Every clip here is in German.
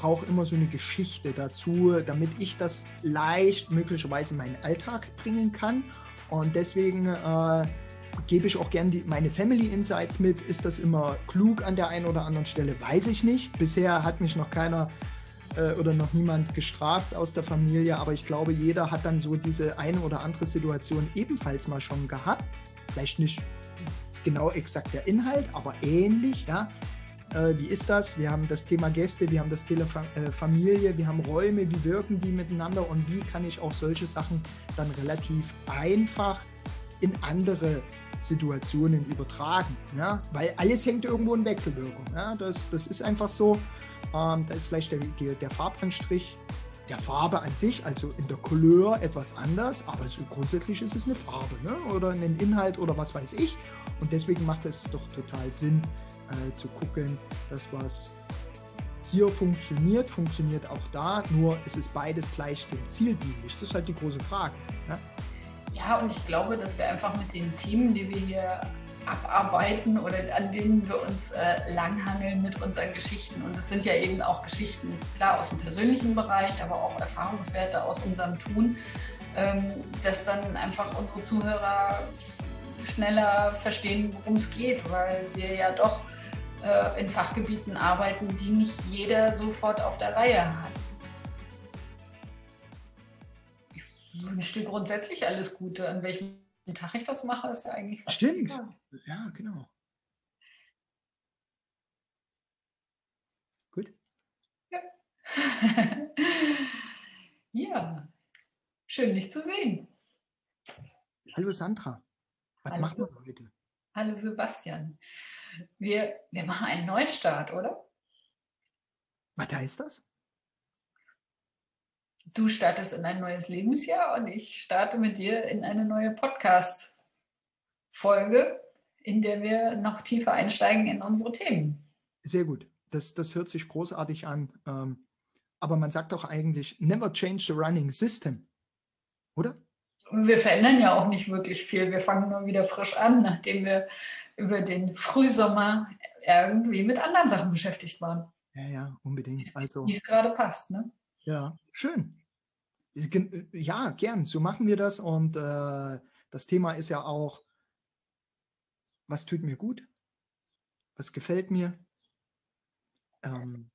brauche immer so eine Geschichte dazu, damit ich das leicht möglicherweise in meinen Alltag bringen kann. Und deswegen äh, gebe ich auch gerne meine Family Insights mit. Ist das immer klug an der einen oder anderen Stelle? Weiß ich nicht. Bisher hat mich noch keiner äh, oder noch niemand gestraft aus der Familie, aber ich glaube, jeder hat dann so diese eine oder andere Situation ebenfalls mal schon gehabt. Vielleicht nicht genau exakt der Inhalt, aber ähnlich, ja. Äh, wie ist das? Wir haben das Thema Gäste, wir haben das Thema äh, Familie, wir haben Räume, wie wirken die miteinander und wie kann ich auch solche Sachen dann relativ einfach in andere Situationen übertragen. Ja? Weil alles hängt irgendwo in Wechselwirkung. Ja? Das, das ist einfach so. Ähm, da ist vielleicht der, der, der Farbanstrich der Farbe an sich, also in der Couleur etwas anders, aber so grundsätzlich ist es eine Farbe ne? oder ein Inhalt oder was weiß ich. Und deswegen macht es doch total Sinn äh, zu gucken, dass was hier funktioniert, funktioniert auch da, nur ist es beides gleich dem Ziel dienlich. Das ist halt die große Frage. Ne? Ja, und ich glaube, dass wir einfach mit den Themen, die wir hier abarbeiten oder an denen wir uns äh, langhangeln mit unseren Geschichten. Und es sind ja eben auch Geschichten, klar aus dem persönlichen Bereich, aber auch Erfahrungswerte aus unserem Tun, ähm, dass dann einfach unsere Zuhörer schneller verstehen, worum es geht, weil wir ja doch in Fachgebieten arbeiten, die nicht jeder sofort auf der Reihe hat. Ich wünsche dir grundsätzlich alles Gute, an welchem Tag ich das mache, ist ja eigentlich fast Stimmt. Egal. Ja, genau. Gut. Ja. ja. Schön, dich zu sehen. Hallo Sandra. Was Hallo. machen wir heute? Hallo Sebastian. Wir, wir machen einen Neustart, oder? Was heißt das? Du startest in ein neues Lebensjahr und ich starte mit dir in eine neue Podcast-Folge, in der wir noch tiefer einsteigen in unsere Themen. Sehr gut. Das, das hört sich großartig an. Ähm, aber man sagt doch eigentlich, never change the running system. Oder? Wir verändern ja auch nicht wirklich viel. Wir fangen nur wieder frisch an, nachdem wir über den Frühsommer irgendwie mit anderen Sachen beschäftigt waren. Ja, ja, unbedingt. Also, Wie es gerade passt, ne? Ja, schön. Ja, gern, so machen wir das. Und äh, das Thema ist ja auch, was tut mir gut? Was gefällt mir? Ähm,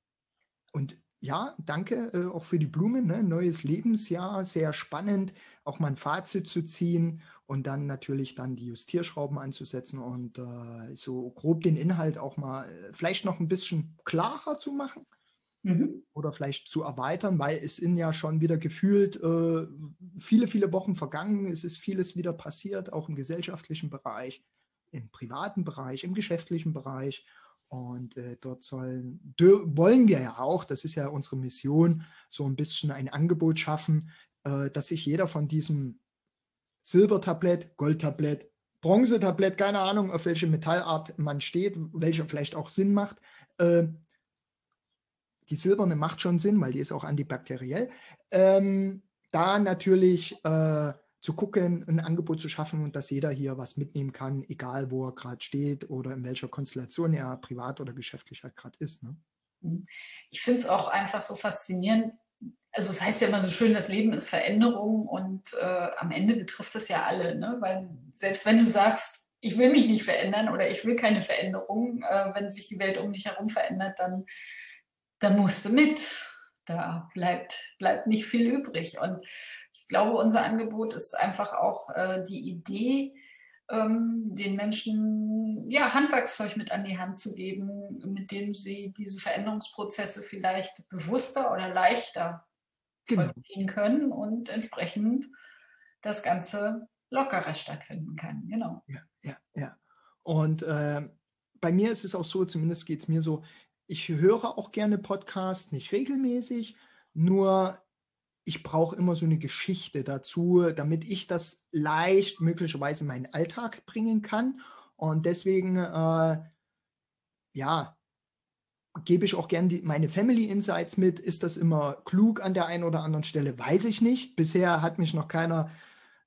und ja, danke äh, auch für die Blumen. Ne? Neues Lebensjahr, sehr spannend, auch mal ein Fazit zu ziehen und dann natürlich dann die Justierschrauben anzusetzen und äh, so grob den Inhalt auch mal äh, vielleicht noch ein bisschen klarer zu machen mhm. oder vielleicht zu erweitern, weil es sind ja schon wieder gefühlt äh, viele, viele Wochen vergangen. Es ist vieles wieder passiert, auch im gesellschaftlichen Bereich, im privaten Bereich, im geschäftlichen Bereich. Und äh, dort sollen, wollen wir ja auch, das ist ja unsere Mission, so ein bisschen ein Angebot schaffen, äh, dass sich jeder von diesem Silbertablett, Goldtablett, Bronzetablett, keine Ahnung, auf welche Metallart man steht, welche vielleicht auch Sinn macht, äh, die silberne macht schon Sinn, weil die ist auch antibakteriell. Ähm, da natürlich äh, zu gucken, ein Angebot zu schaffen und dass jeder hier was mitnehmen kann, egal wo er gerade steht oder in welcher Konstellation er privat oder geschäftlich halt gerade ist. Ne? Ich finde es auch einfach so faszinierend. Also es heißt ja immer so schön, das Leben ist Veränderung und äh, am Ende betrifft es ja alle, ne? weil selbst wenn du sagst, ich will mich nicht verändern oder ich will keine Veränderung, äh, wenn sich die Welt um dich herum verändert, dann da musst du mit. Da bleibt, bleibt nicht viel übrig. Und ich glaube, unser Angebot ist einfach auch äh, die Idee, ähm, den Menschen ja, Handwerkszeug mit an die Hand zu geben, mit dem sie diese Veränderungsprozesse vielleicht bewusster oder leichter genau. vollziehen können und entsprechend das Ganze lockerer stattfinden kann. Genau. Ja, ja, ja. Und äh, bei mir ist es auch so, zumindest geht es mir so, ich höre auch gerne Podcasts, nicht regelmäßig, nur ich brauche immer so eine Geschichte dazu, damit ich das leicht möglicherweise in meinen Alltag bringen kann. Und deswegen, äh, ja, gebe ich auch gerne meine Family Insights mit. Ist das immer klug an der einen oder anderen Stelle? Weiß ich nicht. Bisher hat mich noch keiner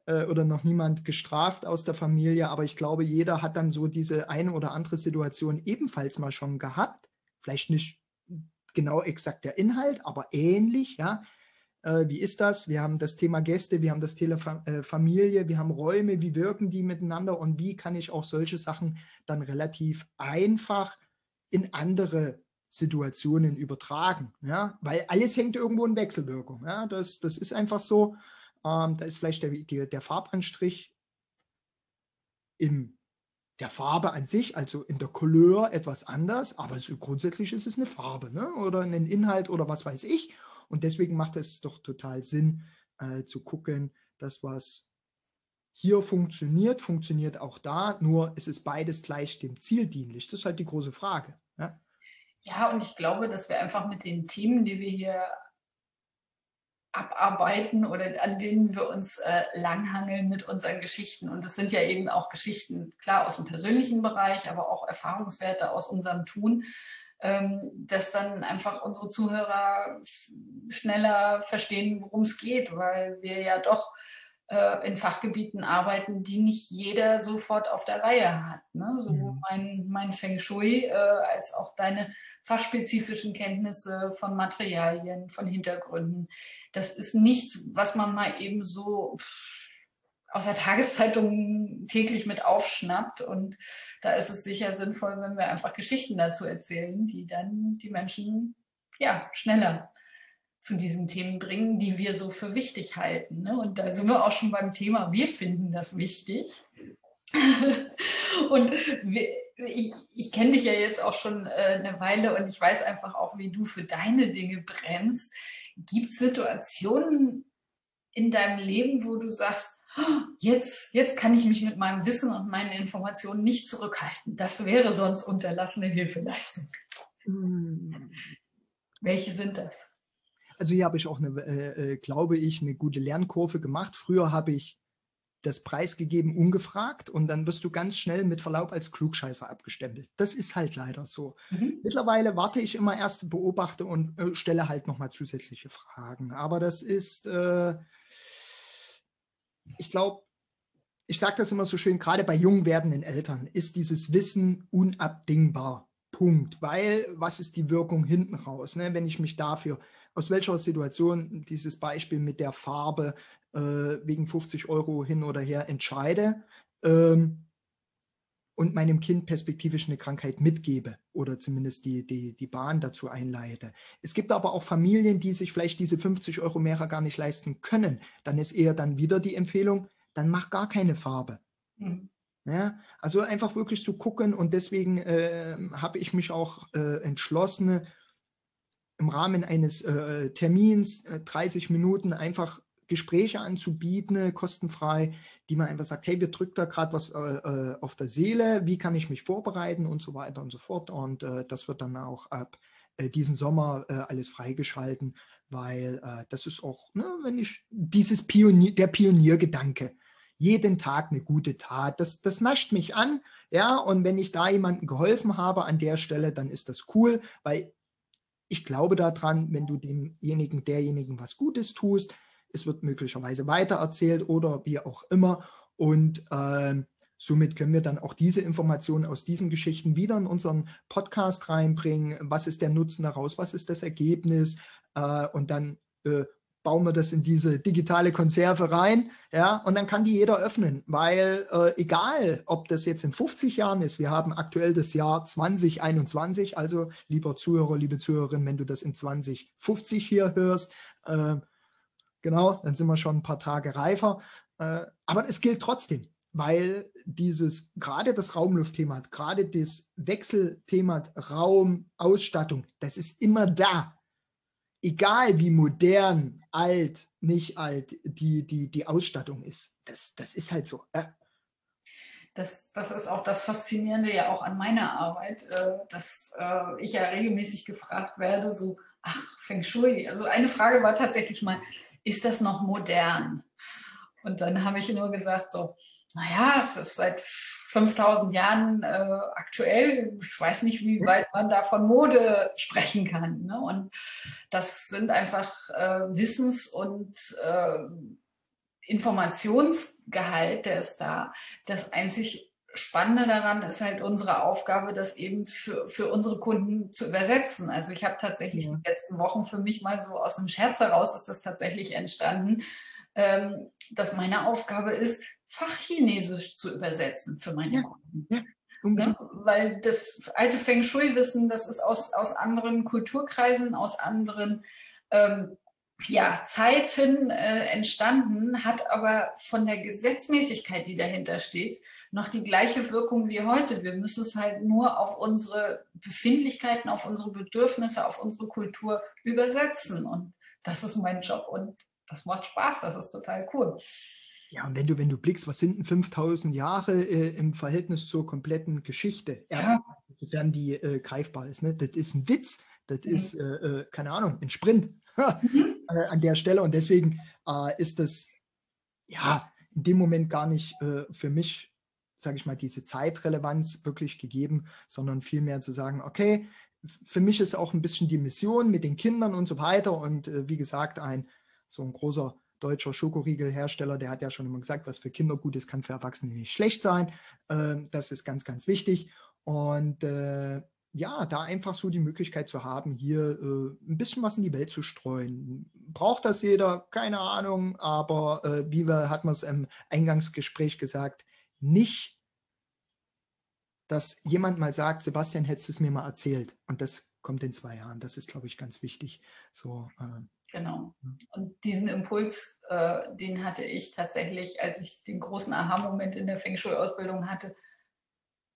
äh, oder noch niemand gestraft aus der Familie, aber ich glaube, jeder hat dann so diese eine oder andere Situation ebenfalls mal schon gehabt vielleicht nicht genau exakt der Inhalt, aber ähnlich, ja. Äh, wie ist das? Wir haben das Thema Gäste, wir haben das Thema äh, Familie, wir haben Räume, wie wirken die miteinander und wie kann ich auch solche Sachen dann relativ einfach in andere Situationen übertragen, ja, weil alles hängt irgendwo in Wechselwirkung, ja, das, das ist einfach so, ähm, da ist vielleicht der, der, der Farbanstrich in der Farbe an sich, also in der Couleur etwas anders, aber so grundsätzlich ist es eine Farbe ne? oder ein Inhalt oder was weiß ich und deswegen macht es doch total Sinn äh, zu gucken, dass was hier funktioniert, funktioniert auch da, nur ist es beides gleich dem Ziel dienlich. Das ist halt die große Frage. Ja? Ja, und ich glaube, dass wir einfach mit den Themen, die wir hier abarbeiten oder an denen wir uns äh, langhangeln mit unseren Geschichten. Und das sind ja eben auch Geschichten, klar, aus dem persönlichen Bereich, aber auch Erfahrungswerte aus unserem Tun, ähm, dass dann einfach unsere Zuhörer schneller verstehen, worum es geht, weil wir ja doch äh, in Fachgebieten arbeiten, die nicht jeder sofort auf der Reihe hat. Ne? Sowohl mhm. mein, mein Feng Shui äh, als auch deine fachspezifischen Kenntnisse von Materialien, von Hintergründen. Das ist nichts, was man mal eben so aus der Tageszeitung täglich mit aufschnappt. Und da ist es sicher sinnvoll, wenn wir einfach Geschichten dazu erzählen, die dann die Menschen ja schneller zu diesen Themen bringen, die wir so für wichtig halten. Ne? Und da sind wir auch schon beim Thema, wir finden das wichtig. und wir, ich, ich kenne dich ja jetzt auch schon äh, eine Weile und ich weiß einfach auch, wie du für deine Dinge brennst. Gibt es Situationen in deinem Leben, wo du sagst, oh, jetzt, jetzt kann ich mich mit meinem Wissen und meinen Informationen nicht zurückhalten. Das wäre sonst unterlassene Hilfeleistung. Hm. Welche sind das? Also hier habe ich auch eine, äh, äh glaube ich, eine gute Lernkurve gemacht. Früher habe ich das preisgegeben, ungefragt und dann wirst du ganz schnell mit Verlaub als Klugscheißer abgestempelt. Das ist halt leider so. Mhm. Mittlerweile warte ich immer erst, beobachte und äh, stelle halt nochmal zusätzliche Fragen. Aber das ist, äh, ich glaube, ich sage das immer so schön, gerade bei jung werdenden Eltern ist dieses Wissen unabdingbar. Punkt. Weil, was ist die Wirkung hinten raus? Ne? Wenn ich mich dafür aus welcher Situation dieses Beispiel mit der Farbe äh, wegen 50 Euro hin oder her entscheide ähm, und meinem Kind perspektivisch eine Krankheit mitgebe oder zumindest die, die, die Bahn dazu einleite. Es gibt aber auch Familien, die sich vielleicht diese 50 Euro mehr gar nicht leisten können. Dann ist eher dann wieder die Empfehlung, dann mach gar keine Farbe. Mhm. Ja, also einfach wirklich zu gucken und deswegen äh, habe ich mich auch äh, entschlossen, im Rahmen eines äh, Termins äh, 30 Minuten einfach Gespräche anzubieten, äh, kostenfrei, die man einfach sagt, hey, wir drückt da gerade was äh, äh, auf der Seele, wie kann ich mich vorbereiten und so weiter und so fort. Und äh, das wird dann auch ab diesen Sommer alles freigeschalten, weil das ist auch, ne, wenn ich dieses Pionier, der Pioniergedanke, jeden Tag eine gute Tat, das, das nascht mich an. Ja, und wenn ich da jemandem geholfen habe an der Stelle, dann ist das cool, weil ich glaube daran, wenn du demjenigen, derjenigen was Gutes tust, es wird möglicherweise weitererzählt oder wie auch immer. Und äh, somit können wir dann auch diese Informationen aus diesen Geschichten wieder in unseren Podcast reinbringen. Was ist der Nutzen daraus? Was ist das Ergebnis? Äh, und dann äh, bauen wir das in diese digitale Konserve rein, ja, und dann kann die jeder öffnen, weil äh, egal, ob das jetzt in 50 Jahren ist, wir haben aktuell das Jahr 2021, also lieber Zuhörer, liebe Zuhörerin, wenn du das in 2050 hier hörst, äh, genau, dann sind wir schon ein paar Tage reifer, äh, aber es gilt trotzdem, weil dieses, gerade das Raumluftthema, gerade das Wechselthema Raum, Ausstattung, das ist immer da egal wie modern, alt, nicht alt die, die, die Ausstattung ist. Das, das ist halt so. Ja. Das, das ist auch das Faszinierende ja auch an meiner Arbeit, äh, dass äh, ich ja regelmäßig gefragt werde, so, ach, Feng Shui. Also eine Frage war tatsächlich mal, ist das noch modern? Und dann habe ich nur gesagt, so, naja, es ist seit 5000 Jahren äh, aktuell. Ich weiß nicht, wie weit man da von Mode sprechen kann. Ne? Und das sind einfach äh, Wissens- und äh, Informationsgehalt, der ist da, das einzig Spannende daran ist halt unsere Aufgabe, das eben für, für unsere Kunden zu übersetzen. Also ich habe tatsächlich ja. die letzten Wochen für mich mal so aus dem Scherz heraus ist das tatsächlich entstanden, ähm, dass meine Aufgabe ist, Fachchinesisch zu übersetzen für meine ja. Kunden. Ja. Ne? Weil das alte Feng Shui-Wissen, das ist aus, aus anderen Kulturkreisen, aus anderen ähm, ja, Zeiten äh, entstanden, hat aber von der Gesetzmäßigkeit, die dahinter steht, noch die gleiche Wirkung wie heute. Wir müssen es halt nur auf unsere Befindlichkeiten, auf unsere Bedürfnisse, auf unsere Kultur übersetzen. Und das ist mein Job und das macht Spaß, das ist total cool. Ja, und wenn du, wenn du blickst, was sind denn 5000 Jahre äh, im Verhältnis zur kompletten Geschichte, ja. sofern die äh, greifbar ist, ne? das ist ein Witz, das mhm. ist, äh, äh keine Ahnung, ein Sprint mhm. Äh, an der Stelle und deswegen äh, ist das, ja, in dem Moment gar nicht für mich, sage ich mal, diese Zeitrelevanz wirklich gegeben, sondern vielmehr zu sagen, okay, für mich ist auch ein bisschen die Mission mit den Kindern und so weiter und wie gesagt, ein so ein großer deutscher Schokoriegelhersteller, der hat ja schon immer gesagt, was für Kinder gut ist, kann für Erwachsene nicht schlecht sein. Ähm, das ist ganz, ganz wichtig. Und äh, ja, da einfach so die Möglichkeit zu haben, hier äh, ein bisschen was in die Welt zu streuen. Braucht das jeder? Keine Ahnung, aber äh, wie wir, hat man es im Eingangsgespräch gesagt, nicht, dass jemand mal sagt, Sebastian, hättest du es mir mal erzählt. Und das kommt in zwei Jahren. Das ist, glaube ich, ganz wichtig. So, äh, Genau. Und diesen Impuls, äh, den hatte ich tatsächlich, als ich den großen Aha-Moment in der Feng Shui-Ausbildung hatte.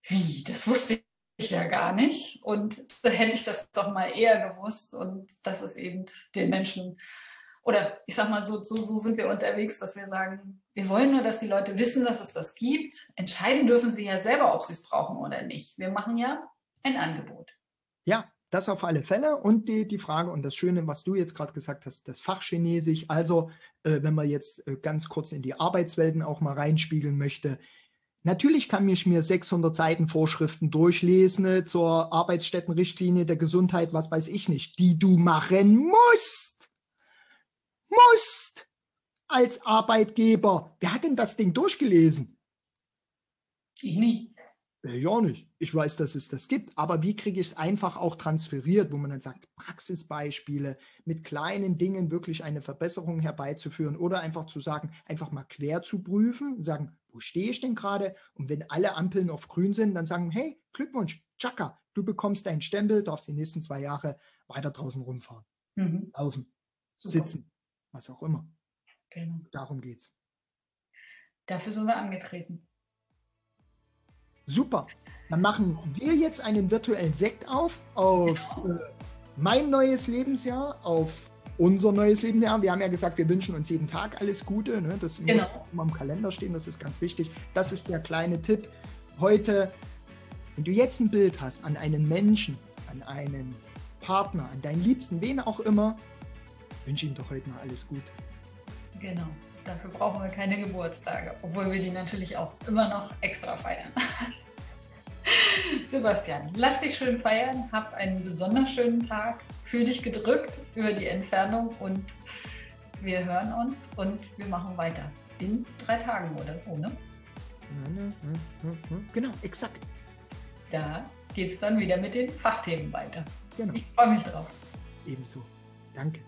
Wie? Das wusste ich ja gar nicht. Und da hätte ich das doch mal eher gewusst. Und das ist eben den Menschen, oder ich sag mal, so, so, so sind wir unterwegs, dass wir sagen, wir wollen nur, dass die Leute wissen, dass es das gibt. Entscheiden dürfen sie ja selber, ob sie es brauchen oder nicht. Wir machen ja ein Angebot. Das auf alle Fälle. Und die, die Frage und das Schöne, was du jetzt gerade gesagt hast, das Fachchinesisch. Also, äh, wenn man jetzt äh, ganz kurz in die Arbeitswelten auch mal reinspiegeln möchte, Natürlich kann ich mir 600 Seiten Vorschriften durchlesen äh, zur Arbeitsstättenrichtlinie der Gesundheit, was weiß ich nicht, die du machen musst. Musst als Arbeitgeber. Wer hat denn das Ding durchgelesen? Ich nie. Ich auch nicht. Ich weiß, dass es das gibt, aber wie kriege ich es einfach auch transferiert, wo man dann sagt, Praxisbeispiele mit kleinen Dingen wirklich eine Verbesserung herbeizuführen oder einfach zu sagen, einfach mal quer zu prüfen, sagen, wo stehe ich denn gerade? Und wenn alle Ampeln auf grün sind, dann sagen, hey, Glückwunsch, Chaka, du bekommst deinen Stempel, darfst die nächsten zwei Jahre weiter draußen rumfahren, mhm. laufen, Super. sitzen, was auch immer. Genau. Darum geht's. Dafür sind wir angetreten. Super. Dann machen wir jetzt einen virtuellen Sekt auf, auf äh, mein neues Lebensjahr, auf unser neues Lebensjahr. Wir haben ja gesagt, wir wünschen uns jeden Tag alles Gute. Ne? Das genau. muss immer im Kalender stehen, das ist ganz wichtig. Das ist der kleine Tipp. Heute, wenn du jetzt ein Bild hast an einen Menschen, an einen Partner, an deinen Liebsten, wen auch immer, wünsche ihm doch heute mal alles Gute. Genau. Dafür brauchen wir keine Geburtstage, obwohl wir die natürlich auch immer noch extra feiern. Sebastian, lass dich schön feiern, hab einen besonders schönen Tag, fühl dich gedrückt über die Entfernung und wir hören uns und wir machen weiter. In drei Tagen oder so, ne? Genau, exakt. Da geht es dann wieder mit den Fachthemen weiter. Genau. Ich freue mich drauf. Ebenso. Danke.